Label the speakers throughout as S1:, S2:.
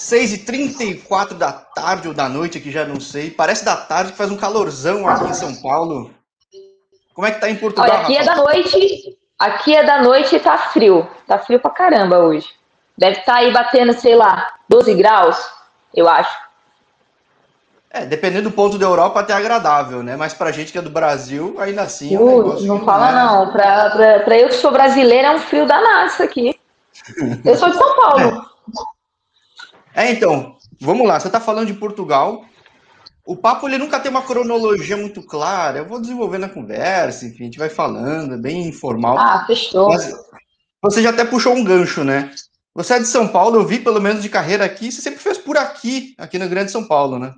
S1: 6h34 da tarde ou da noite, aqui já não sei. Parece da tarde que faz um calorzão aqui em São Paulo. Como é que tá em Portugal?
S2: Olha, aqui é da noite. Aqui é da noite e tá frio. Tá frio pra caramba hoje. Deve estar tá aí batendo, sei lá, 12 graus, eu acho.
S1: É, dependendo do ponto da Europa, até agradável, né? Mas pra gente que é do Brasil, ainda assim.
S2: É um não fala não. não. Pra, pra, pra eu que sou brasileira, é um frio danado isso aqui. Eu sou de São Paulo.
S1: É. é, então, vamos lá. Você está falando de Portugal. O papo ele nunca tem uma cronologia muito clara. Eu vou desenvolvendo a conversa, enfim, a gente vai falando, é bem informal.
S2: Ah, fechou. Mas
S1: você já até puxou um gancho, né? Você é de São Paulo, eu vi pelo menos de carreira aqui, você sempre fez por aqui, aqui no Grande São Paulo, né?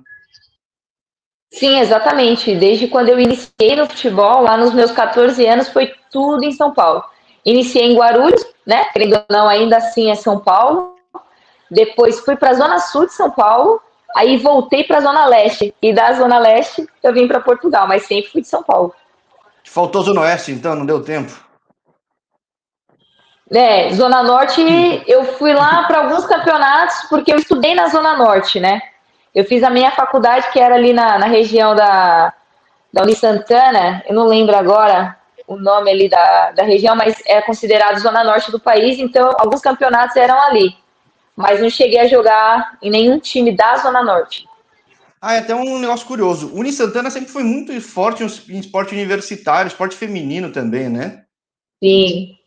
S2: Sim, exatamente. Desde quando eu iniciei no futebol, lá nos meus 14 anos, foi tudo em São Paulo. Iniciei em Guarulhos, né? Querendo ou não, ainda assim é São Paulo. Depois fui para a Zona Sul de São Paulo, aí voltei para a Zona Leste. E da Zona Leste eu vim para Portugal, mas sempre fui de São Paulo.
S1: Faltou Zona Oeste, então, não deu tempo?
S2: É, Zona Norte, eu fui lá para alguns campeonatos, porque eu estudei na Zona Norte, né? Eu fiz a minha faculdade, que era ali na, na região da, da Uni Santana, eu não lembro agora, o nome ali da, da região, mas é considerado zona norte do país, então alguns campeonatos eram ali. Mas não cheguei a jogar em nenhum time da zona norte.
S1: Ah, é até um negócio curioso. O Uni Santana sempre foi muito forte em esporte universitário, esporte feminino também, né?
S2: Sim,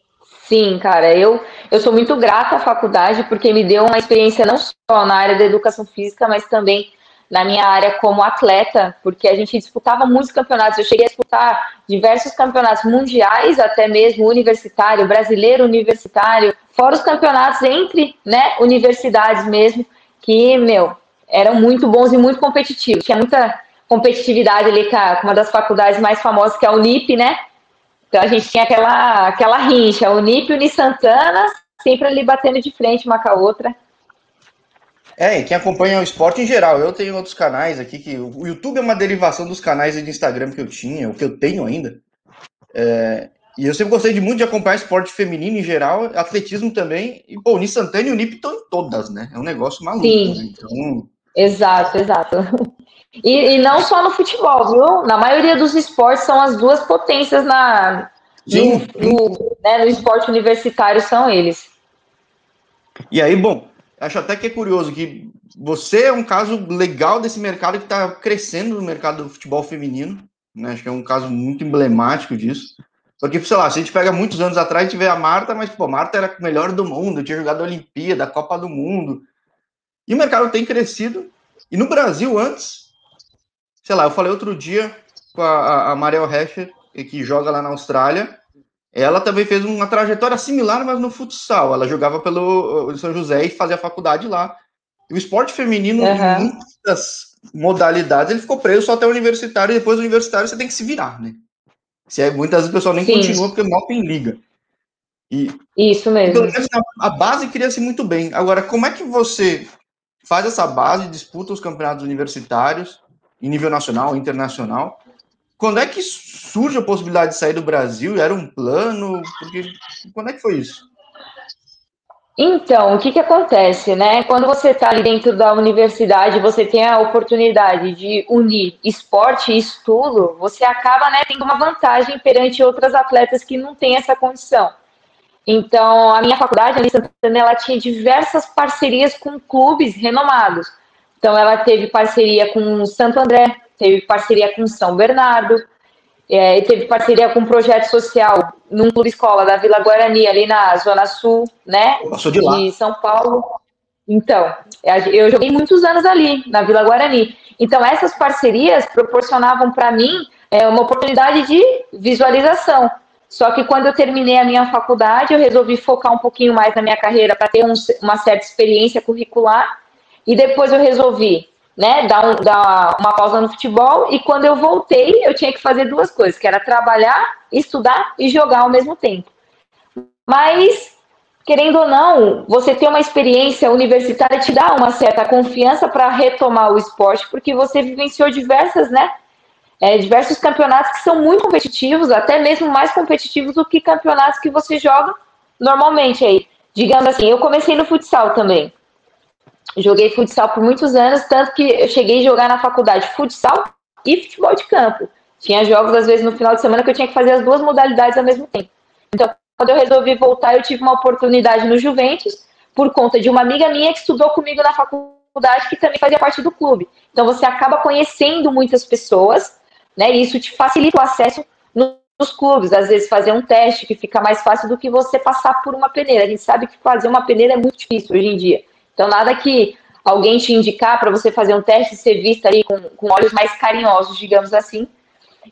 S2: sim, cara. Eu, eu sou muito grata à faculdade porque me deu uma experiência não só na área da educação física, mas também na minha área como atleta, porque a gente disputava muitos campeonatos. Eu cheguei a disputar diversos campeonatos mundiais, até mesmo universitário, brasileiro universitário, fora os campeonatos entre né, universidades mesmo, que, meu, eram muito bons e muito competitivos. Tinha muita competitividade ali com uma das faculdades mais famosas, que é a Unip, né? Então a gente tinha aquela, aquela rincha, a Unip e Uni Santana, sempre ali batendo de frente uma com a outra.
S1: É, e quem acompanha o esporte em geral, eu tenho outros canais aqui que o YouTube é uma derivação dos canais de Instagram que eu tinha, o que eu tenho ainda. É, e eu sempre gostei de muito de acompanhar esporte feminino em geral, atletismo também. E, pô, o e o Nip estão em todas, né? É um negócio maluco. Sim. Né? Então...
S2: Exato, exato. E, e, não só no futebol, viu? Na maioria dos esportes são as duas potências na, Sim. No, no, né, no esporte universitário, são eles.
S1: E aí, bom, acho até que é curioso que você é um caso legal desse mercado que está crescendo no mercado do futebol feminino. Né? Acho que é um caso muito emblemático disso. Porque, sei lá, se a gente pega muitos anos atrás, a gente vê a Marta, mas, pô, Marta era a melhor do mundo, tinha jogado a Olimpíada, a Copa do Mundo. E o mercado tem crescido. E no Brasil, antes, sei lá, eu falei outro dia com a, a Mariel Hescher, que joga lá na Austrália, ela também fez uma trajetória similar, mas no futsal. Ela jogava pelo São José e fazia faculdade lá. E o esporte feminino, uhum. em muitas modalidades, ele ficou preso só até o universitário, e depois do universitário você tem que se virar, né? Se é, muitas vezes o pessoal nem Sim. continua porque mal tem liga.
S2: E, Isso mesmo.
S1: A, a base cria-se muito bem. Agora, como é que você faz essa base, disputa os campeonatos universitários em nível nacional, internacional, quando é que surge a possibilidade de sair do Brasil? Era um plano? Porque, quando é que foi isso?
S2: Então, o que, que acontece, né? Quando você está ali dentro da universidade, você tem a oportunidade de unir esporte e estudo, você acaba né, tendo uma vantagem perante outras atletas que não têm essa condição. Então, a minha faculdade, ali Santana, ela tinha diversas parcerias com clubes renomados. Então, ela teve parceria com Santo André, teve parceria com São Bernardo, é, teve parceria com um projeto social num clube escola da Vila Guarani, ali na Zona Sul, né?
S1: Passou de lá.
S2: De São Paulo. Então, eu joguei muitos anos ali, na Vila Guarani. Então, essas parcerias proporcionavam para mim é, uma oportunidade de visualização. Só que quando eu terminei a minha faculdade, eu resolvi focar um pouquinho mais na minha carreira para ter um, uma certa experiência curricular. E depois eu resolvi né, dar, um, dar uma pausa no futebol. E quando eu voltei, eu tinha que fazer duas coisas, que era trabalhar, estudar e jogar ao mesmo tempo. Mas, querendo ou não, você ter uma experiência universitária te dá uma certa confiança para retomar o esporte, porque você vivenciou diversas, né, é, diversos campeonatos que são muito competitivos, até mesmo mais competitivos do que campeonatos que você joga normalmente aí. Digamos assim, eu comecei no futsal também. Joguei futsal por muitos anos, tanto que eu cheguei a jogar na faculdade futsal e futebol de campo. Tinha jogos, às vezes, no final de semana que eu tinha que fazer as duas modalidades ao mesmo tempo. Então, quando eu resolvi voltar, eu tive uma oportunidade no Juventus, por conta de uma amiga minha que estudou comigo na faculdade, que também fazia parte do clube. Então, você acaba conhecendo muitas pessoas, né? E isso te facilita o acesso nos clubes. Às vezes, fazer um teste que fica mais fácil do que você passar por uma peneira. A gente sabe que fazer uma peneira é muito difícil hoje em dia. Então, nada que alguém te indicar para você fazer um teste e ser vista ali com, com olhos mais carinhosos, digamos assim.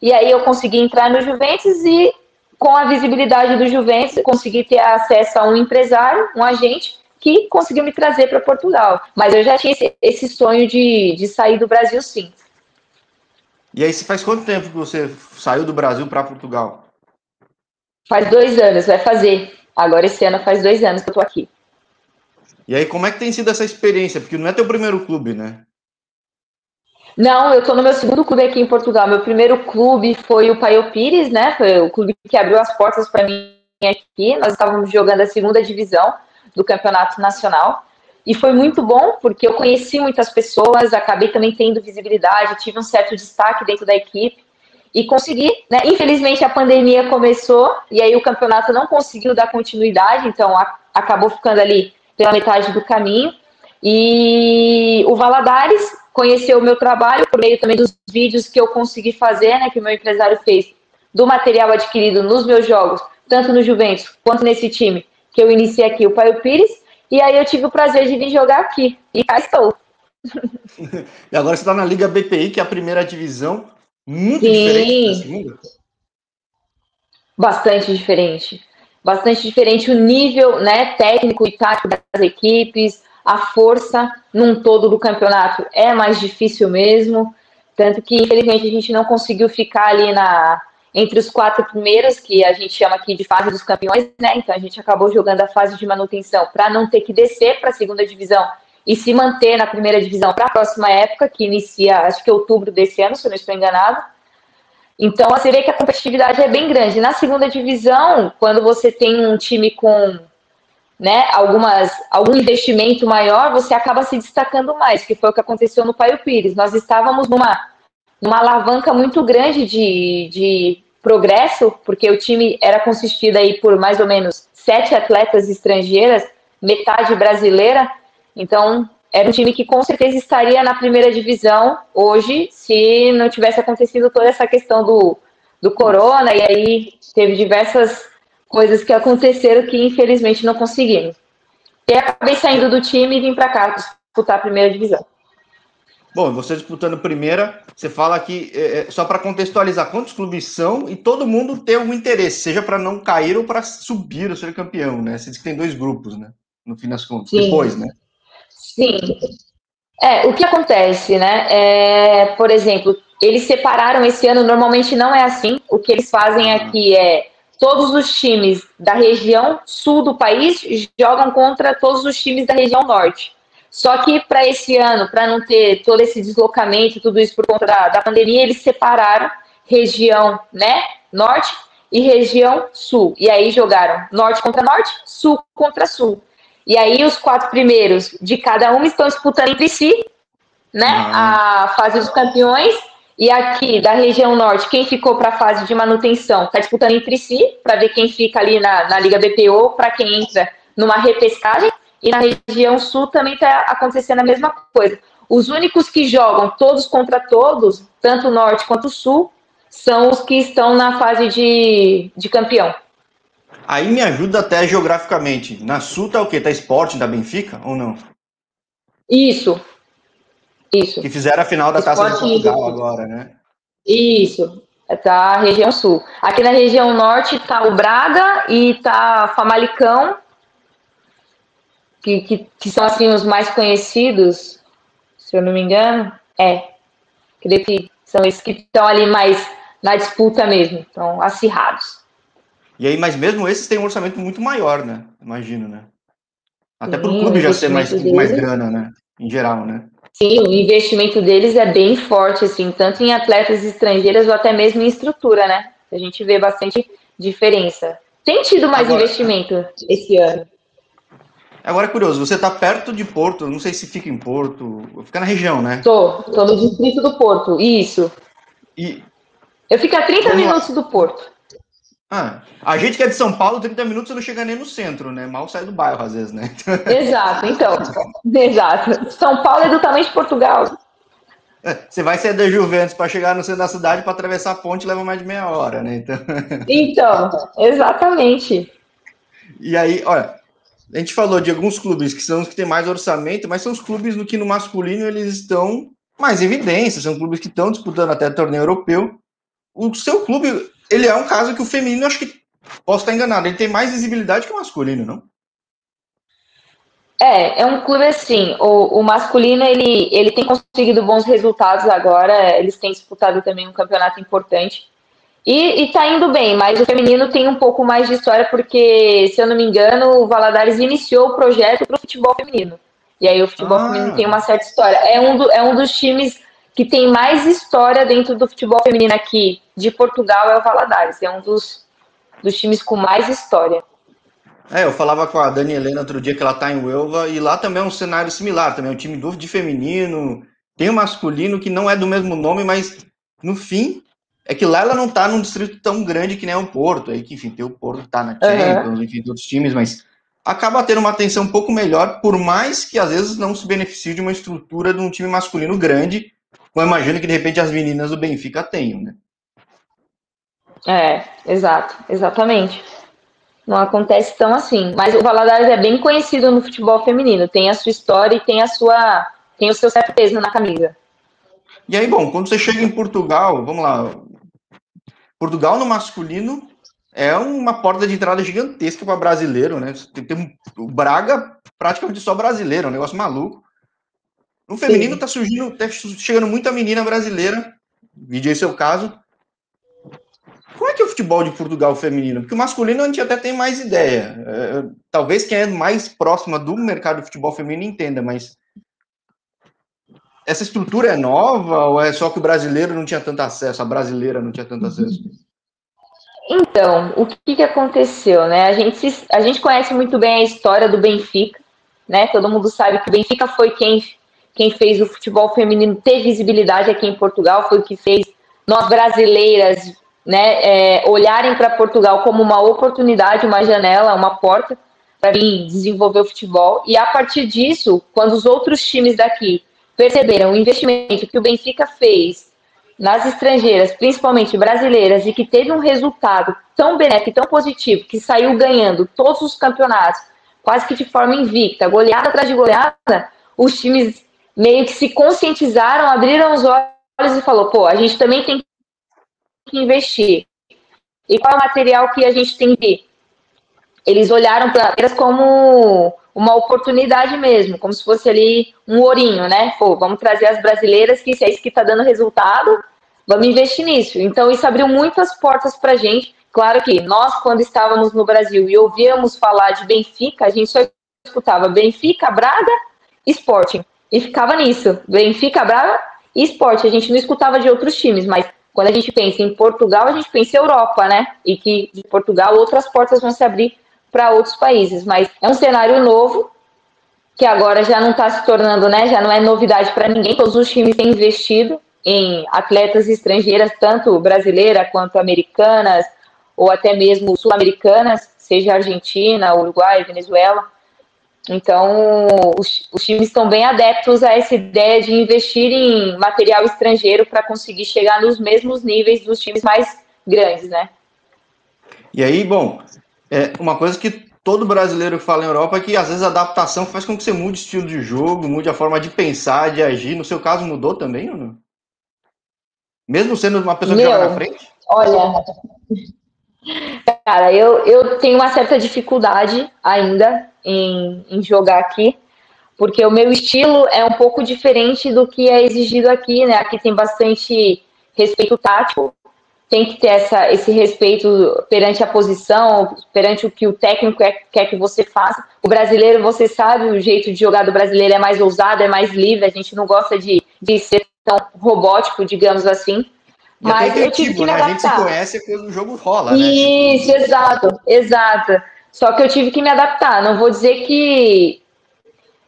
S2: E aí eu consegui entrar no Juventus e com a visibilidade do Juventus, consegui ter acesso a um empresário, um agente, que conseguiu me trazer para Portugal. Mas eu já tinha esse, esse sonho de, de sair do Brasil, sim.
S1: E aí, faz quanto tempo que você saiu do Brasil para Portugal?
S2: Faz dois anos, vai fazer. Agora, esse ano, faz dois anos que eu estou aqui.
S1: E aí, como é que tem sido essa experiência? Porque não é teu primeiro clube, né?
S2: Não, eu estou no meu segundo clube aqui em Portugal. Meu primeiro clube foi o Paio Pires, né? Foi o clube que abriu as portas para mim aqui. Nós estávamos jogando a segunda divisão do Campeonato Nacional. E foi muito bom, porque eu conheci muitas pessoas, acabei também tendo visibilidade, tive um certo destaque dentro da equipe e consegui, né? Infelizmente a pandemia começou e aí o campeonato não conseguiu dar continuidade, então a, acabou ficando ali pela metade do caminho. E o Valadares conheceu o meu trabalho por meio também dos vídeos que eu consegui fazer, né, que o meu empresário fez, do material adquirido nos meus jogos, tanto no Juventus quanto nesse time que eu iniciei aqui, o Paio Pires, e aí eu tive o prazer de vir jogar aqui, e cá estou.
S1: e agora você está na Liga BPI, que é a primeira divisão, muito Sim. diferente da segunda?
S2: Bastante diferente. Bastante diferente o nível né, técnico e tático das equipes, a força num todo do campeonato é mais difícil mesmo. Tanto que, infelizmente, a gente não conseguiu ficar ali na, entre os quatro primeiros, que a gente chama aqui de fase dos campeões, né? Então a gente acabou jogando a fase de manutenção para não ter que descer para a segunda divisão e se manter na primeira divisão para a próxima época, que inicia, acho que outubro desse ano, se eu não estou enganado. Então você vê que a competitividade é bem grande. Na segunda divisão, quando você tem um time com né, algumas, algum investimento maior, você acaba se destacando mais, que foi o que aconteceu no Paio Pires. Nós estávamos numa, numa alavanca muito grande de, de progresso, porque o time era consistido aí por mais ou menos sete atletas estrangeiras, metade brasileira, então era um time que com certeza estaria na primeira divisão hoje, se não tivesse acontecido toda essa questão do, do corona, e aí teve diversas coisas que aconteceram que infelizmente não conseguimos. E acabei saindo do time e vim para cá disputar a primeira divisão.
S1: Bom, você disputando primeira, você fala que, é, é só para contextualizar, quantos clubes são e todo mundo tem algum interesse, seja para não cair ou para subir ou ser campeão, né? Você diz que tem dois grupos, né? No fim das contas, Sim. depois, né?
S2: Sim. É, o que acontece, né? É, por exemplo, eles separaram esse ano, normalmente não é assim. O que eles fazem aqui é todos os times da região sul do país jogam contra todos os times da região norte. Só que para esse ano, para não ter todo esse deslocamento, tudo isso por conta da, da pandemia, eles separaram região né, norte e região sul. E aí jogaram norte contra norte, sul contra sul. E aí os quatro primeiros de cada uma estão disputando entre si, né? Ah. A fase dos campeões e aqui, da região norte, quem ficou para a fase de manutenção está disputando entre si, para ver quem fica ali na, na Liga BPO, para quem entra numa repescagem. E na região sul também está acontecendo a mesma coisa. Os únicos que jogam todos contra todos, tanto o norte quanto o sul, são os que estão na fase de, de campeão.
S1: Aí me ajuda até geograficamente. Na sul tá o quê? Tá esporte da Benfica ou não?
S2: Isso, isso.
S1: Que fizeram a final da Taça de Portugal agora, né?
S2: Isso. Tá a região sul. Aqui na região norte tá o Braga e tá Famalicão, que, que, que são assim os mais conhecidos, se eu não me engano. É. Creio que são esses que estão ali mais na disputa mesmo, estão acirrados.
S1: E aí, mas mesmo esses têm um orçamento muito maior, né? Imagino, né? Até para o clube já ser mais, mais grana, né? Em geral, né?
S2: Sim, o investimento deles é bem forte, assim, tanto em atletas estrangeiras ou até mesmo em estrutura, né? A gente vê bastante diferença. Tem tido mais Agora, investimento esse ano.
S1: Agora é curioso, você está perto de Porto, não sei se fica em Porto, fica na região, né?
S2: Tô, tô no distrito do Porto, isso. E... Eu fico a 30 Vamos minutos do Porto.
S1: Ah, a gente que é de São Paulo, 30 minutos você não chega nem no centro, né? Mal sai do bairro, às vezes, né?
S2: Exato, então. exato. São Paulo é do tamanho de Portugal.
S1: É, você vai sair da Juventus para chegar no centro da cidade para atravessar a ponte leva mais de meia hora, né?
S2: Então, então exatamente.
S1: E aí, olha, a gente falou de alguns clubes que são os que têm mais orçamento, mas são os clubes no que no masculino eles estão mais em evidência, são clubes que estão disputando até torneio europeu. O seu clube, ele é um caso que o feminino, acho que posso estar enganado, ele tem mais visibilidade que o masculino, não?
S2: É, é um clube assim, o, o masculino ele, ele tem conseguido bons resultados agora, eles têm disputado também um campeonato importante, e, e tá indo bem, mas o feminino tem um pouco mais de história, porque, se eu não me engano, o Valadares iniciou o projeto para o futebol feminino. E aí o futebol ah. feminino tem uma certa história. É um, do, é um dos times que tem mais história dentro do futebol feminino aqui de Portugal, é o Valadares. É um dos, dos times com mais história.
S1: É, eu falava com a Dani Helena outro dia que ela tá em Uelva, e lá também é um cenário similar, também é um time do de feminino, tem o um masculino que não é do mesmo nome, mas no fim é que lá ela não tá num distrito tão grande que nem o Porto, aí que enfim, tem o Porto tá na Champions, uhum. enfim, tem outros times, mas acaba tendo uma atenção um pouco melhor, por mais que às vezes não se beneficie de uma estrutura de um time masculino grande, como eu imagino que de repente as meninas do Benfica tenham, né?
S2: É, exato, exatamente. Não acontece tão assim. Mas o Valadares é bem conhecido no futebol feminino, tem a sua história e tem a sua tem o seu certo peso na camisa.
S1: E aí, bom, quando você chega em Portugal, vamos lá, Portugal no masculino é uma porta de entrada gigantesca para brasileiro, né? Tem, tem o Braga praticamente só brasileiro, é um negócio maluco. No feminino Sim. tá surgindo, tá chegando muita menina brasileira, vídeo aí seu caso. Como é que é o futebol de Portugal feminino? Porque o masculino a gente até tem mais ideia. É, talvez quem é mais próxima do mercado de futebol feminino entenda, mas essa estrutura é nova ou é só que o brasileiro não tinha tanto acesso, a brasileira não tinha tanto acesso?
S2: Então, o que, que aconteceu, né? A gente, a gente conhece muito bem a história do Benfica, né? Todo mundo sabe que o Benfica foi quem, quem fez o futebol feminino ter visibilidade aqui em Portugal, foi o que fez nós brasileiras, né, é, olharem para Portugal como uma oportunidade, uma janela, uma porta para vir desenvolver o futebol. E a partir disso, quando os outros times daqui perceberam o investimento que o Benfica fez nas estrangeiras, principalmente brasileiras, e que teve um resultado tão benéfico, tão positivo, que saiu ganhando todos os campeonatos, quase que de forma invicta, goleada atrás de goleada, os times meio que se conscientizaram, abriram os olhos e falou, pô, a gente também tem que investir. E qual é o material que a gente tem que eles olharam para elas como uma oportunidade mesmo, como se fosse ali um ourinho, né? Pô, vamos trazer as brasileiras, que se é isso que está dando resultado, vamos investir nisso. Então, isso abriu muitas portas para a gente. Claro que nós, quando estávamos no Brasil e ouvíamos falar de Benfica, a gente só escutava Benfica, Braga, Sporting. E ficava nisso, Benfica, Braga e Esporte. A gente não escutava de outros times, mas quando a gente pensa em Portugal, a gente pensa em Europa, né? E que de Portugal outras portas vão se abrir para outros países. Mas é um cenário novo que agora já não está se tornando, né? Já não é novidade para ninguém. Todos os times têm investido em atletas estrangeiras, tanto brasileiras quanto americanas, ou até mesmo sul-americanas, seja Argentina, Uruguai, Venezuela. Então, os, os, times estão bem adeptos a essa ideia de investir em material estrangeiro para conseguir chegar nos mesmos níveis dos times mais grandes, né?
S1: E aí, bom, é uma coisa que todo brasileiro fala em Europa é que às vezes a adaptação faz com que você mude o estilo de jogo, mude a forma de pensar, de agir. No seu caso, mudou também ou não? Mesmo sendo uma pessoa Meu, que joga na frente?
S2: Olha, cara, eu, eu tenho uma certa dificuldade ainda em, em jogar aqui, porque o meu estilo é um pouco diferente do que é exigido aqui, né? Aqui tem bastante respeito tático, tem que ter essa, esse respeito perante a posição, perante o que o técnico quer, quer que você faça. O brasileiro, você sabe, o jeito de jogar do brasileiro é mais ousado, é mais livre, a gente não gosta de, de ser tão robótico, digamos assim.
S1: Mas eu tive que me adaptar. Né? A gente se conhece quando o jogo rola,
S2: né? Isso, exato, exato. Só que eu tive que me adaptar. Não vou dizer que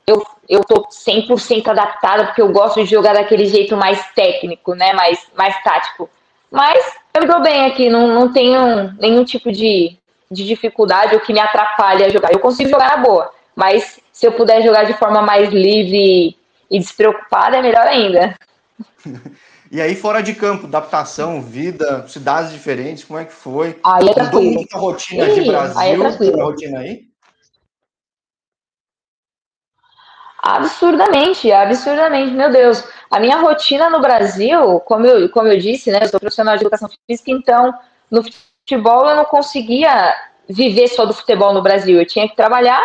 S2: eu, eu tô 100% adaptada, porque eu gosto de jogar daquele jeito mais técnico, né? Mais, mais tático. Mas eu me dou bem aqui, não, não tenho nenhum tipo de, de dificuldade ou que me atrapalhe a jogar. Eu consigo jogar na boa, mas se eu puder jogar de forma mais livre e despreocupada, é melhor ainda.
S1: E aí, fora de campo, adaptação, vida, cidades diferentes, como é que foi?
S2: Aí é tranquilo. Mudou
S1: a rotina de Brasil
S2: aí é tranquilo.
S1: a rotina aí?
S2: Absurdamente, absurdamente, meu Deus. A minha rotina no Brasil, como eu, como eu disse, né, eu sou profissional de educação física, então no futebol eu não conseguia viver só do futebol no Brasil, eu tinha que trabalhar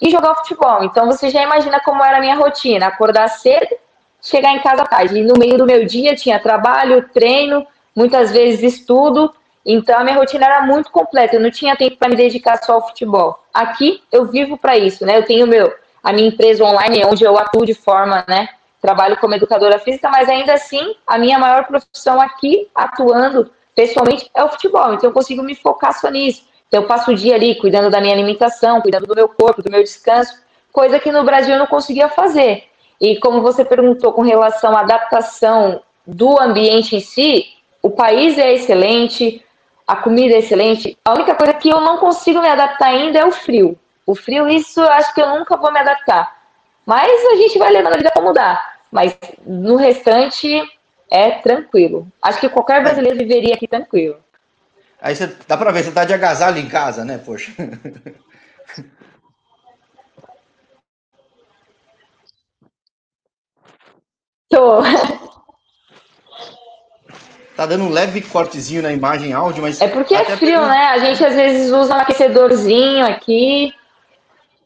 S2: e jogar futebol. Então você já imagina como era a minha rotina, acordar cedo, chegar em casa tarde. E no meio do meu dia tinha trabalho, treino, muitas vezes estudo. Então a minha rotina era muito completa, eu não tinha tempo para me dedicar só ao futebol. Aqui eu vivo para isso, né? Eu tenho meu a minha empresa online, onde eu atuo de forma, né, trabalho como educadora física, mas ainda assim, a minha maior profissão aqui, atuando pessoalmente, é o futebol. Então, eu consigo me focar só nisso. Então, eu passo o dia ali cuidando da minha alimentação, cuidando do meu corpo, do meu descanso, coisa que no Brasil eu não conseguia fazer. E como você perguntou com relação à adaptação do ambiente em si, o país é excelente, a comida é excelente. A única coisa que eu não consigo me adaptar ainda é o frio. O frio, isso eu acho que eu nunca vou me adaptar. Mas a gente vai levando a vida para mudar. Mas no restante é tranquilo. Acho que qualquer brasileiro viveria aqui tranquilo.
S1: Aí você dá para ver, você tá de agasalho em casa, né, poxa?
S2: Tô.
S1: Tá dando um leve cortezinho na imagem áudio, mas.
S2: É porque é frio, né? A gente às vezes usa um aquecedorzinho aqui.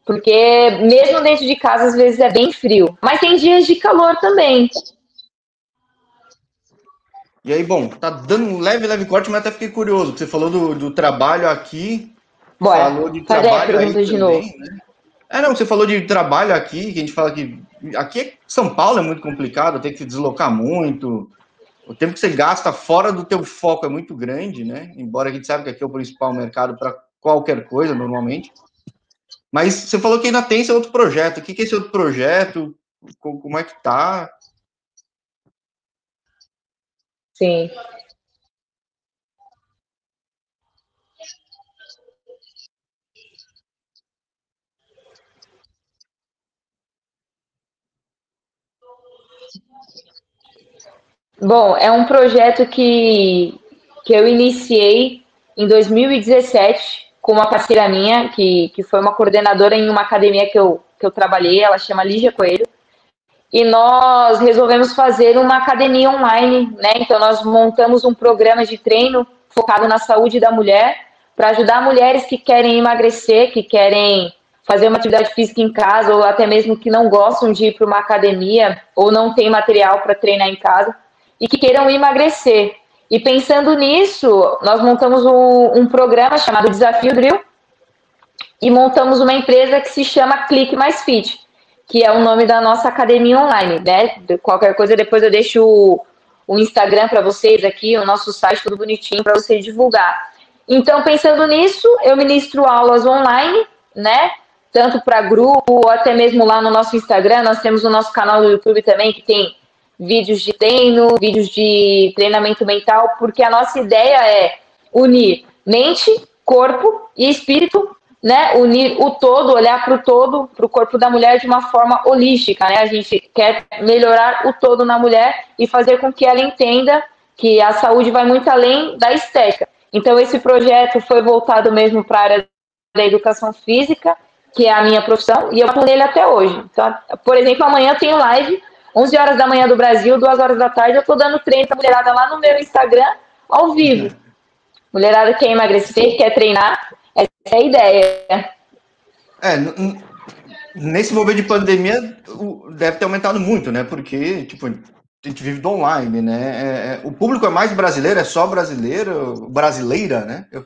S2: Porque mesmo dentro de casa, às vezes é bem frio. Mas tem dias de calor também.
S1: E aí, bom, tá dando um leve, leve corte, mas até fiquei curioso. Você falou do, do trabalho aqui.
S2: Bora,
S1: falou de trabalho aí de também, novo. Né? É, não, você falou de trabalho aqui, que a gente fala que aqui é São Paulo é muito complicado, tem que se deslocar muito. O tempo que você gasta fora do teu foco é muito grande, né? Embora a gente saiba que aqui é o principal mercado para qualquer coisa, normalmente. Mas você falou que ainda tem esse outro projeto. O que é esse outro projeto? Como é que tá?
S2: Sim. Bom, é um projeto que, que eu iniciei em 2017 com uma parceira minha, que, que foi uma coordenadora em uma academia que eu, que eu trabalhei, ela chama Lígia Coelho, e nós resolvemos fazer uma academia online, né? Então nós montamos um programa de treino focado na saúde da mulher, para ajudar mulheres que querem emagrecer, que querem fazer uma atividade física em casa, ou até mesmo que não gostam de ir para uma academia, ou não tem material para treinar em casa, e que queiram emagrecer. E pensando nisso, nós montamos um, um programa chamado Desafio Drill e montamos uma empresa que se chama Clique Mais Fit, que é o nome da nossa academia online, né? Qualquer coisa depois eu deixo o, o Instagram para vocês aqui, o nosso site tudo bonitinho para você divulgar. Então, pensando nisso, eu ministro aulas online, né? Tanto para grupo, ou até mesmo lá no nosso Instagram, nós temos o nosso canal do YouTube também, que tem vídeos de treino, vídeos de treinamento mental, porque a nossa ideia é unir mente, corpo e espírito, né? Unir o todo, olhar para o todo, para o corpo da mulher de uma forma holística, né? A gente quer melhorar o todo na mulher e fazer com que ela entenda que a saúde vai muito além da estética. Então, esse projeto foi voltado mesmo para a área da educação física, que é a minha profissão, e eu atuo nele até hoje. Então, por exemplo, amanhã eu tenho live 11 horas da manhã do Brasil, 2 horas da tarde, eu tô dando treino pra mulherada lá no meu Instagram, ao vivo. Mulherada quer emagrecer, quer treinar, essa é a ideia.
S1: É, nesse momento de pandemia, deve ter aumentado muito, né? Porque, tipo, a gente vive do online, né? É, é, o público é mais brasileiro, é só brasileiro, brasileira, né? Eu...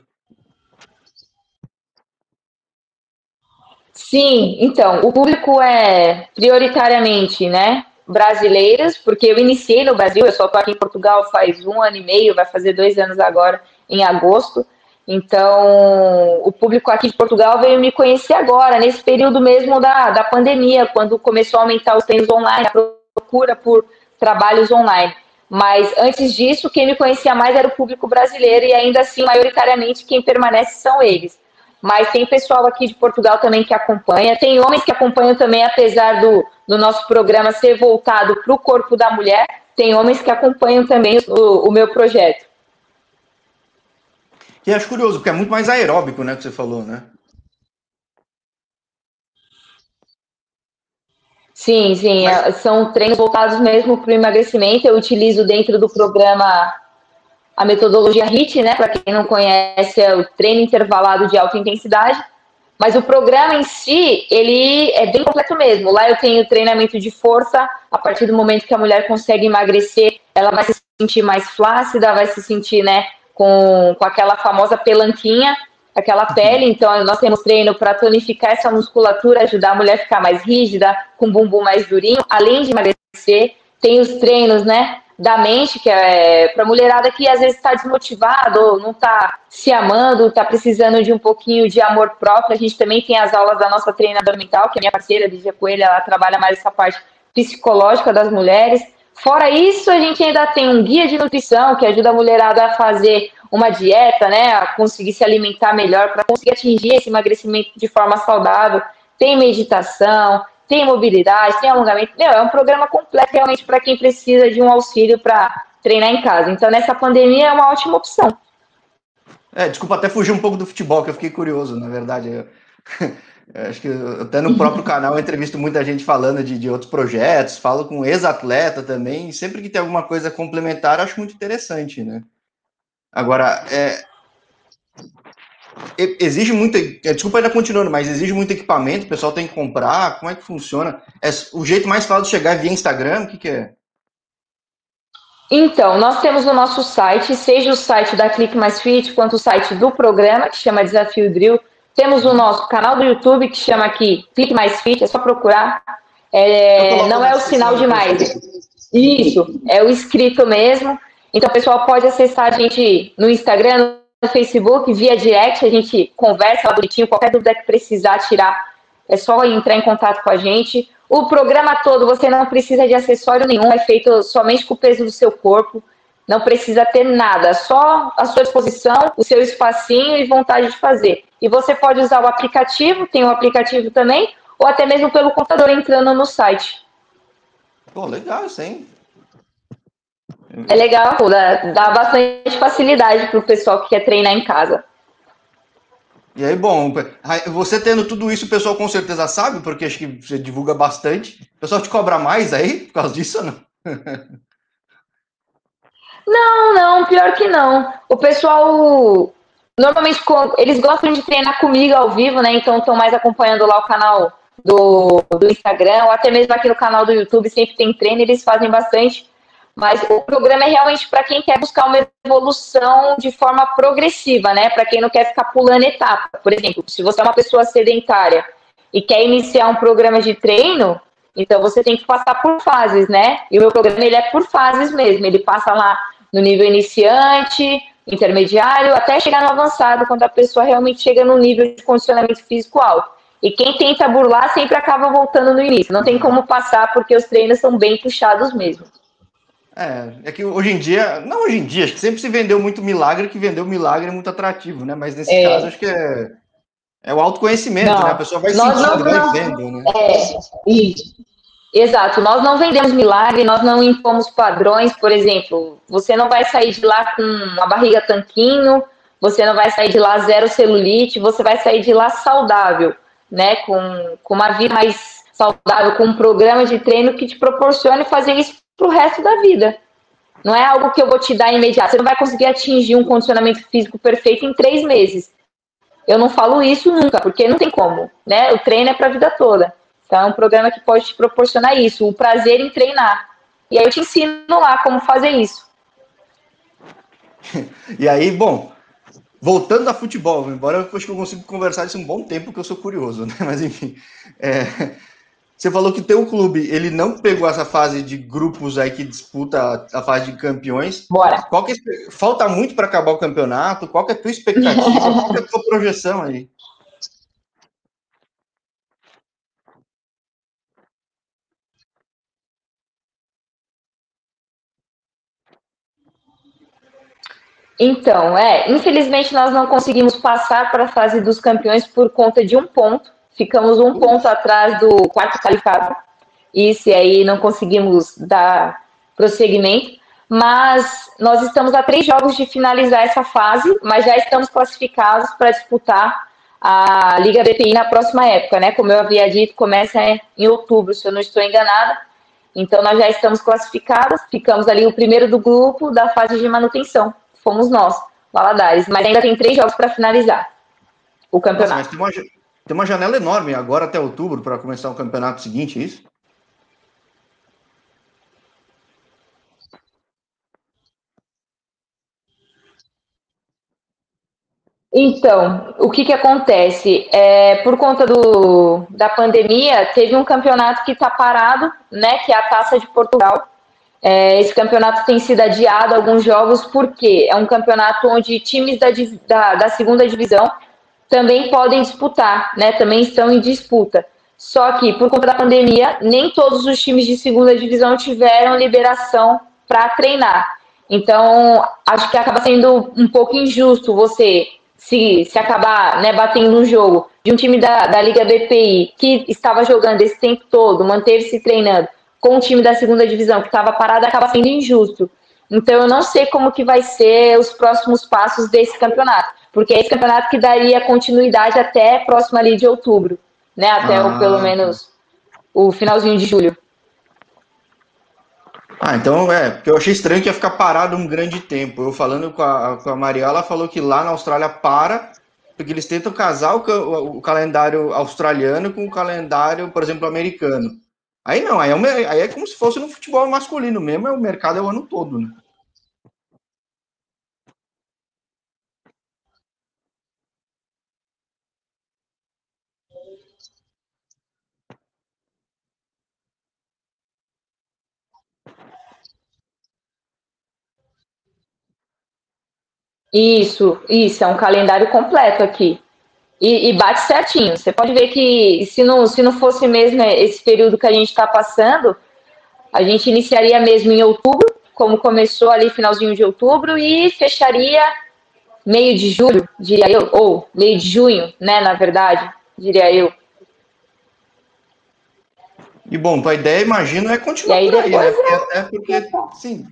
S2: Sim, então, o público é prioritariamente, né? Brasileiras, porque eu iniciei no Brasil, eu só estou aqui em Portugal faz um ano e meio, vai fazer dois anos agora, em agosto. Então, o público aqui de Portugal veio me conhecer agora, nesse período mesmo da, da pandemia, quando começou a aumentar os treinos online, a procura por trabalhos online. Mas antes disso, quem me conhecia mais era o público brasileiro e ainda assim, maioritariamente, quem permanece são eles. Mas tem pessoal aqui de Portugal também que acompanha, tem homens que acompanham também, apesar do, do nosso programa ser voltado para o corpo da mulher, tem homens que acompanham também o, o meu projeto.
S1: Que acho curioso, porque é muito mais aeróbico, né, que você falou, né?
S2: Sim, sim, Mas... É, são treinos voltados mesmo para o emagrecimento. Eu utilizo dentro do programa a metodologia HIT, né? Para quem não conhece, é o treino intervalado de alta intensidade. Mas o programa em si, ele é bem completo mesmo. Lá eu tenho treinamento de força. A partir do momento que a mulher consegue emagrecer, ela vai se sentir mais flácida, vai se sentir, né, com, com aquela famosa pelanquinha, aquela pele. Então, nós temos treino para tonificar essa musculatura, ajudar a mulher a ficar mais rígida, com o bumbum mais durinho, além de emagrecer. Tem os treinos, né, da mente, que é para mulherada que às vezes está desmotivado, ou não está se amando, está precisando de um pouquinho de amor próprio. A gente também tem as aulas da nossa treinadora mental, que é minha parceira, Lígia Coelho, ela trabalha mais essa parte psicológica das mulheres. Fora isso, a gente ainda tem um guia de nutrição que ajuda a mulherada a fazer uma dieta, né, a conseguir se alimentar melhor para conseguir atingir esse emagrecimento de forma saudável. Tem meditação, tem mobilidade, tem alongamento. Meu, é um programa completo realmente para quem precisa de um auxílio para treinar em casa. Então, nessa pandemia é uma ótima opção.
S1: É, desculpa até fugir um pouco do futebol, que eu fiquei curioso, na verdade. Eu... Acho que até no próprio canal eu entrevisto muita gente falando de, de outros projetos, falo com ex-atleta também, sempre que tem alguma coisa complementar, acho muito interessante, né? Agora, é, exige muito. É, desculpa ainda continuando, mas exige muito equipamento, o pessoal tem que comprar. Como é que funciona? É, o jeito mais fácil de chegar é via Instagram? O que, que é?
S2: Então, nós temos o nosso site, seja o site da Clique Mais Fit, quanto o site do programa, que chama Desafio Drill, temos o nosso canal do YouTube que chama aqui Clique Mais Fit, é só procurar. É, não é o sinal de mais. Isso, é o inscrito mesmo. Então o pessoal pode acessar a gente no Instagram, no Facebook, via direct, a gente conversa lá bonitinho, qualquer dúvida que precisar tirar, é só entrar em contato com a gente. O programa todo, você não precisa de acessório nenhum, é feito somente com o peso do seu corpo. Não precisa ter nada, só a sua disposição, o seu espacinho e vontade de fazer. E você pode usar o aplicativo, tem o um aplicativo também, ou até mesmo pelo computador entrando no site.
S1: Pô, legal hein?
S2: É legal, dá, dá bastante facilidade para o pessoal que quer treinar em casa.
S1: E aí, bom, você tendo tudo isso, o pessoal com certeza sabe, porque acho que você divulga bastante. O pessoal te cobra mais aí por causa disso ou não?
S2: Não, não, pior que não. O pessoal normalmente eles gostam de treinar comigo ao vivo, né? Então estão mais acompanhando lá o canal do, do Instagram, ou até mesmo aqui no canal do YouTube, sempre tem treino, eles fazem bastante. Mas o programa é realmente para quem quer buscar uma evolução de forma progressiva, né? Para quem não quer ficar pulando etapa. Por exemplo, se você é uma pessoa sedentária e quer iniciar um programa de treino, então você tem que passar por fases, né? E o meu programa ele é por fases mesmo. Ele passa lá no nível iniciante, intermediário, até chegar no avançado, quando a pessoa realmente chega no nível de condicionamento físico alto. E quem tenta burlar sempre acaba voltando no início. Não tem como passar porque os treinos são bem puxados mesmo.
S1: É, é que hoje em dia, não hoje em dia, acho que sempre se vendeu muito milagre, que vendeu milagre é muito atrativo, né? Mas nesse é. caso, acho que é, é o autoconhecimento, não, né? A pessoa vai sentindo, não, vai vendo, né?
S2: É, isso. Exato, nós não vendemos milagre, nós não impomos padrões, por exemplo, você não vai sair de lá com uma barriga tanquinho, você não vai sair de lá zero celulite, você vai sair de lá saudável, né? Com, com uma vida mais saudável, com um programa de treino que te proporcione fazer isso para o resto da vida. Não é algo que eu vou te dar imediato. Você não vai conseguir atingir um condicionamento físico perfeito em três meses. Eu não falo isso nunca, porque não tem como, né? O treino é para a vida toda. Então é um programa que pode te proporcionar isso, o prazer em treinar. E aí eu te ensino lá como fazer isso.
S1: e aí, bom, voltando a futebol, embora eu acho que eu consigo conversar isso um bom tempo, que eu sou curioso, né? Mas enfim. É, você falou que teu clube, ele não pegou essa fase de grupos aí que disputa a fase de campeões.
S2: Bora.
S1: Qual que é, falta muito para acabar o campeonato? Qual que é a tua expectativa? qual que é a tua projeção aí?
S2: Então, é, infelizmente nós não conseguimos passar para a fase dos campeões por conta de um ponto. Ficamos um ponto atrás do quarto qualificado. E se aí não conseguimos dar prosseguimento. Mas nós estamos a três jogos de finalizar essa fase, mas já estamos classificados para disputar a Liga BPI na próxima época, né? Como eu havia dito, começa em outubro, se eu não estou enganada. Então nós já estamos classificados, ficamos ali o primeiro do grupo da fase de manutenção fomos nós, Valadares. Mas ainda tem três jogos para finalizar o campeonato. Nossa,
S1: tem, uma, tem uma janela enorme agora até outubro para começar o campeonato seguinte, é isso?
S2: Então, o que, que acontece? É, por conta do, da pandemia, teve um campeonato que está parado, né? Que é a Taça de Portugal. É, esse campeonato tem sido adiado alguns jogos porque é um campeonato onde times da, da, da, segunda divisão também podem disputar, né? Também estão em disputa. Só que por conta da pandemia, nem todos os times de segunda divisão tiveram liberação para treinar. Então, acho que acaba sendo um pouco injusto você se, se acabar né, batendo um jogo de um time da, da Liga BPI que estava jogando esse tempo todo, manteve-se treinando com o time da segunda divisão que estava parado acaba sendo injusto. Então eu não sei como que vai ser os próximos passos desse campeonato, porque é esse campeonato que daria continuidade até próximo ali de outubro, né? Até ah. o, pelo menos o finalzinho de julho.
S1: Ah, então é, porque eu achei estranho que ia ficar parado um grande tempo. Eu falando com a, com a Maria, ela falou que lá na Austrália para, porque eles tentam casar o, o, calendário australiano com o calendário, por exemplo, americano. Aí não, aí é, aí é como se fosse no futebol masculino mesmo, é o mercado é o ano todo, né?
S2: Isso, isso, é um calendário completo aqui e, e, bate certinho. Você pode ver que se não, se não fosse mesmo esse período que a gente está passando, a gente iniciaria mesmo em outubro, como começou ali finalzinho de outubro, e fecharia meio de julho, diria eu, ou meio de junho, né, na verdade, diria eu.
S1: E bom, tua ideia, imagino, é continuar aí, por aí, né? Porque, até porque, sim,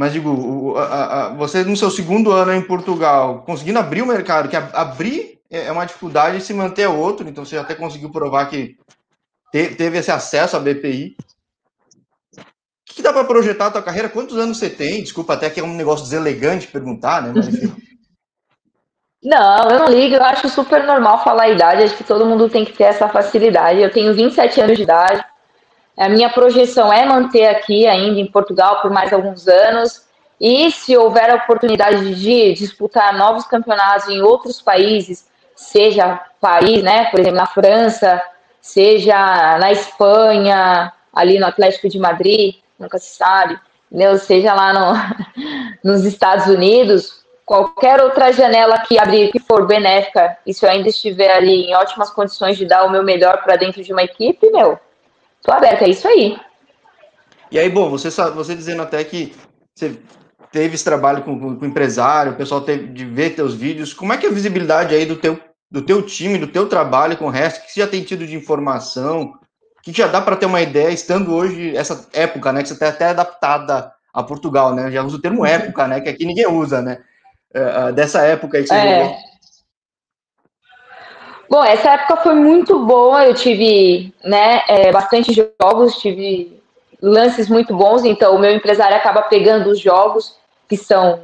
S1: mas digo, o, a, a, você no seu segundo ano em Portugal, conseguindo abrir o mercado, que abrir é, é uma dificuldade se manter outro, então você até conseguiu provar que te, teve esse acesso à BPI. O que, que dá para projetar a tua carreira? Quantos anos você tem? Desculpa, até que é um negócio deselegante perguntar, né? Mas, enfim.
S2: Não, eu não ligo, eu acho super normal falar a idade, acho que todo mundo tem que ter essa facilidade. Eu tenho 27 anos de idade, a minha projeção é manter aqui ainda em Portugal por mais alguns anos. E se houver a oportunidade de disputar novos campeonatos em outros países, seja Paris, né, por exemplo, na França, seja na Espanha, ali no Atlético de Madrid, nunca se sabe, entendeu? seja lá no, nos Estados Unidos, qualquer outra janela que abrir que for benéfica, e se eu ainda estiver ali em ótimas condições de dar o meu melhor para dentro de uma equipe, meu, tô aberta, é isso aí.
S1: E aí, bom, você, você dizendo até que você teve esse trabalho com, com, empresário, o pessoal teve de ver teus vídeos, como é que é a visibilidade aí do teu do teu time, do teu trabalho com o resto, que você já tem tido de informação, que já dá para ter uma ideia, estando hoje, essa época, né, que você está até adaptada a Portugal, né, já usa o termo época, né, que aqui ninguém usa, né, uh, dessa época aí que você é.
S2: Bom, essa época foi muito boa, eu tive, né, é, bastante jogos, tive lances muito bons, então o meu empresário acaba pegando os jogos que são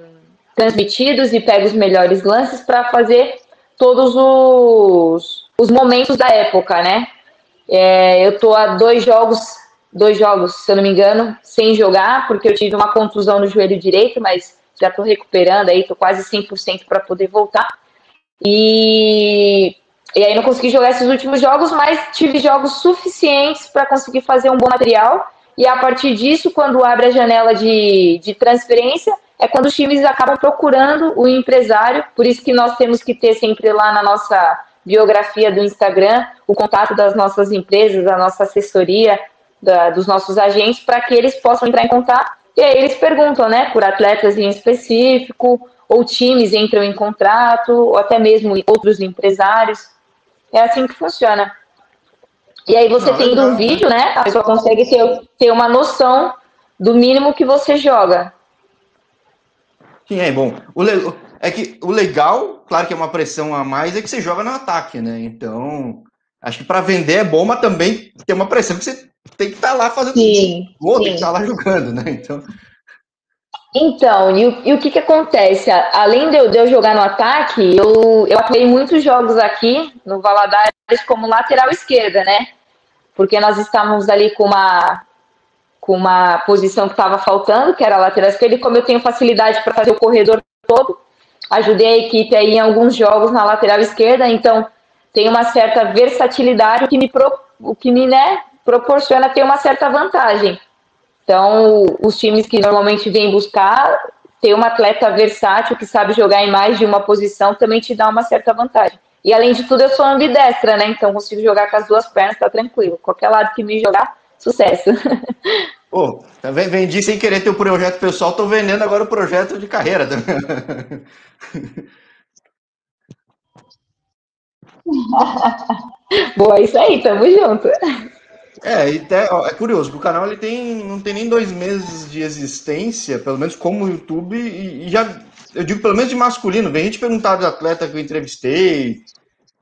S2: transmitidos e pega os melhores lances para fazer todos os, os momentos da época, né? É, eu tô a dois jogos, dois jogos, se eu não me engano, sem jogar, porque eu tive uma contusão no joelho direito, mas já tô recuperando aí, tô quase 100% para poder voltar. E E aí não consegui jogar esses últimos jogos, mas tive jogos suficientes para conseguir fazer um bom material. E a partir disso, quando abre a janela de, de transferência, é quando os times acabam procurando o empresário. Por isso que nós temos que ter sempre lá na nossa biografia do Instagram o contato das nossas empresas, da nossa assessoria, da, dos nossos agentes, para que eles possam entrar em contato. E aí eles perguntam, né, por atletas em específico, ou times entram em contrato, ou até mesmo outros empresários. É assim que funciona. E aí você tendo um vídeo, né, a pessoa consegue ter, ter uma noção do mínimo que você joga.
S1: Sim, é bom. O, le... é que o legal, claro que é uma pressão a mais, é que você joga no ataque, né? Então, acho que para vender é bom, mas também tem uma pressão que você tem que estar tá lá fazendo sim, gol, tem que estar tá lá jogando, né? Então,
S2: então, e o, e o que, que acontece? Além de eu, de eu, jogar no ataque, eu, eu atuei muitos jogos aqui no Valadares como lateral esquerda, né? Porque nós estávamos ali com uma, com uma posição que estava faltando, que era a lateral esquerda, e como eu tenho facilidade para fazer o corredor todo, ajudei a equipe aí em alguns jogos na lateral esquerda, então tem uma certa versatilidade, o que me, pro, o que me né, proporciona ter uma certa vantagem. Então, os times que normalmente vêm buscar ter uma atleta versátil que sabe jogar em mais de uma posição também te dá uma certa vantagem. E além de tudo, eu sou ambidestra, né? Então consigo jogar com as duas pernas, tá tranquilo. Qualquer lado que me jogar, sucesso.
S1: Pô, tá vendi sem querer ter o um projeto pessoal, tô vendendo agora o projeto de carreira.
S2: Boa, isso aí, tamo junto.
S1: É, e ó, é curioso, o canal ele tem, não tem nem dois meses de existência, pelo menos como YouTube, e, e já, eu digo pelo menos de masculino, vem gente perguntar de atleta que eu entrevistei,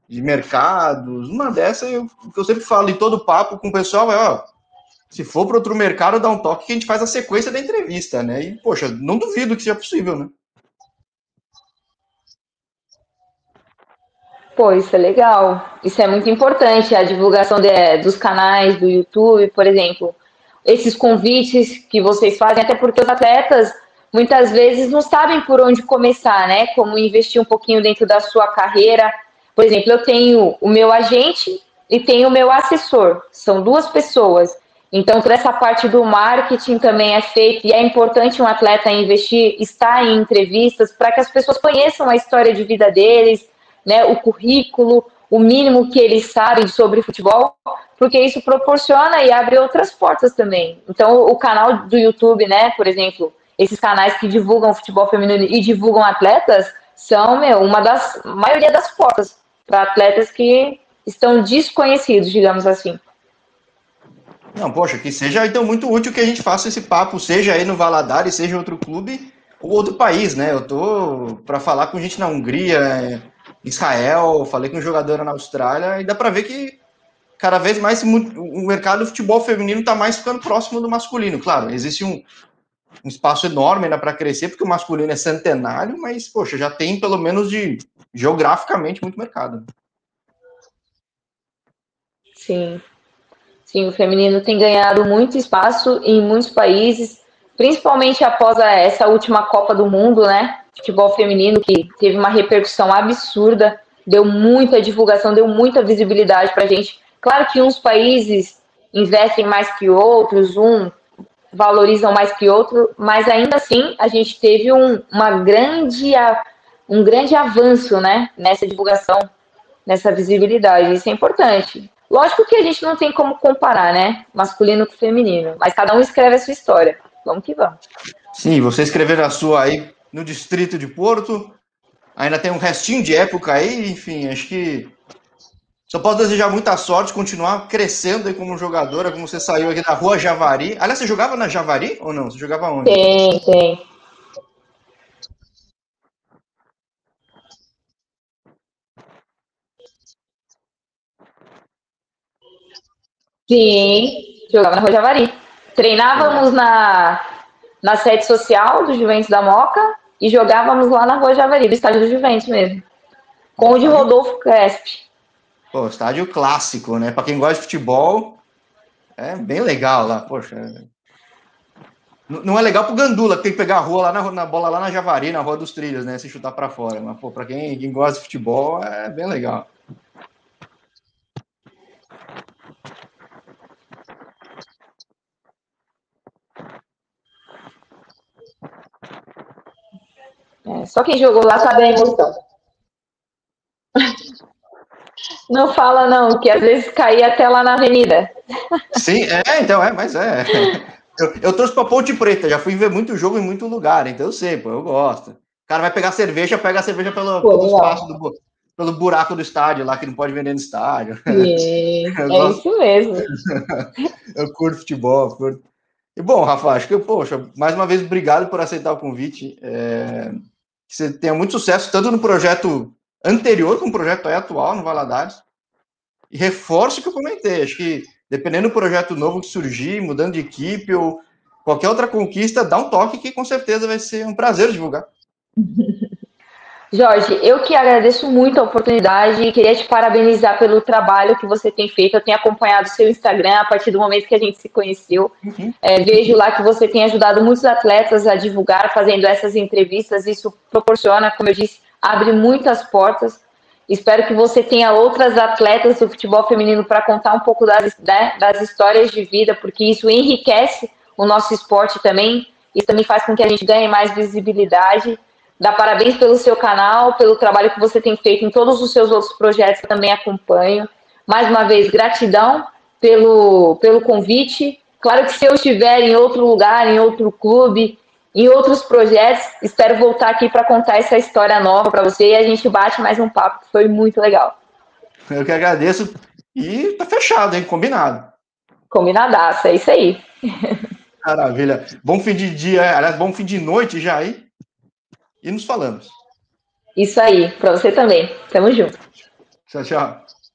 S1: de mercados, uma dessa eu, eu sempre falo em todo papo com o pessoal, é, ó, se for para outro mercado, dá um toque que a gente faz a sequência da entrevista, né? E, poxa, não duvido que seja possível, né?
S2: Pô, isso é legal. Isso é muito importante, a divulgação de, dos canais do YouTube, por exemplo. Esses convites que vocês fazem, até porque os atletas muitas vezes não sabem por onde começar, né? Como investir um pouquinho dentro da sua carreira. Por exemplo, eu tenho o meu agente e tenho o meu assessor. São duas pessoas. Então, toda essa parte do marketing também é feita e é importante um atleta investir, estar em entrevistas para que as pessoas conheçam a história de vida deles, né, o currículo, o mínimo que eles sabem sobre futebol, porque isso proporciona e abre outras portas também. Então, o canal do YouTube, né, por exemplo, esses canais que divulgam futebol feminino e divulgam atletas, são, meu, uma das maioria das portas para atletas que estão desconhecidos, digamos assim.
S1: Não, poxa, que seja então muito útil que a gente faça esse papo, seja aí no Valadares, seja em outro clube ou outro país, né? Eu tô para falar com gente na Hungria, Israel, falei com jogador na Austrália, e dá para ver que cada vez mais o mercado do futebol feminino está mais ficando próximo do masculino. Claro, existe um, um espaço enorme né, para crescer, porque o masculino é centenário, mas, poxa, já tem pelo menos de geograficamente muito mercado.
S2: Sim. Sim, o feminino tem ganhado muito espaço em muitos países, principalmente após essa última Copa do Mundo, né? Futebol feminino, que teve uma repercussão absurda, deu muita divulgação, deu muita visibilidade para a gente. Claro que uns países investem mais que outros, um valorizam mais que outro, mas ainda assim a gente teve um, uma grande, um grande avanço né, nessa divulgação, nessa visibilidade. Isso é importante. Lógico que a gente não tem como comparar, né? Masculino com feminino, mas cada um escreve a sua história. Vamos que vamos.
S1: Sim, você escrever a sua aí no distrito de Porto. Ainda tem um restinho de época aí, enfim, acho que só posso desejar muita sorte, continuar crescendo aí como jogadora, como você saiu aqui da rua Javari. Aliás, você jogava na Javari ou não? Você jogava onde?
S2: Tem, tem. Sim, jogava na Rua Javari. Treinávamos na, na sede social do Juventus da Moca e jogávamos lá na Rua Javari, do estádio do Juventus mesmo. Com o de Rodolfo Crespi.
S1: Pô, estádio clássico, né? Para quem gosta de futebol, é bem legal lá, poxa. Não é legal pro Gandula, que tem que pegar a rua lá na, na bola lá na Javari, na Rua dos Trilhos, né? Se chutar para fora. Mas, pô, pra quem, quem gosta de futebol, é bem legal.
S2: É, só quem jogou lá sabe a emoção. Não fala não, que às vezes caía até lá na avenida.
S1: Sim, é, então é, mas é. Eu, eu trouxe pra Ponte Preta, já fui ver muito jogo em muito lugar, então eu sei, pô, eu gosto. O cara vai pegar cerveja, pega a cerveja pelo, pô, pelo espaço do pelo buraco do estádio lá que não pode vender no estádio.
S2: É gosto... isso mesmo.
S1: eu curto futebol, curto. E bom, Rafa, acho que, poxa, mais uma vez, obrigado por aceitar o convite. É... Que você tenha muito sucesso, tanto no projeto anterior como no projeto atual no Valadares. E reforço o que eu comentei. Acho que dependendo do projeto novo que surgir, mudando de equipe ou qualquer outra conquista, dá um toque que com certeza vai ser um prazer divulgar.
S2: Jorge, eu que agradeço muito a oportunidade e queria te parabenizar pelo trabalho que você tem feito. Eu tenho acompanhado o seu Instagram a partir do momento que a gente se conheceu. Uhum. É, vejo lá que você tem ajudado muitos atletas a divulgar, fazendo essas entrevistas. Isso proporciona, como eu disse, abre muitas portas. Espero que você tenha outras atletas do futebol feminino para contar um pouco das, né, das histórias de vida, porque isso enriquece o nosso esporte também. Isso também faz com que a gente ganhe mais visibilidade. Dá parabéns pelo seu canal, pelo trabalho que você tem feito em todos os seus outros projetos que também acompanho. Mais uma vez, gratidão pelo, pelo convite. Claro que se eu estiver em outro lugar, em outro clube, em outros projetos, espero voltar aqui para contar essa história nova para você e a gente bate mais um papo, que foi muito legal.
S1: Eu que agradeço. E tá fechado, hein? Combinado.
S2: Combinadaço, é isso aí.
S1: Maravilha. Bom fim de dia, aliás, bom fim de noite já aí e nos falamos.
S2: Isso aí, para você também. Tamo junto.
S1: Tchau, tchau.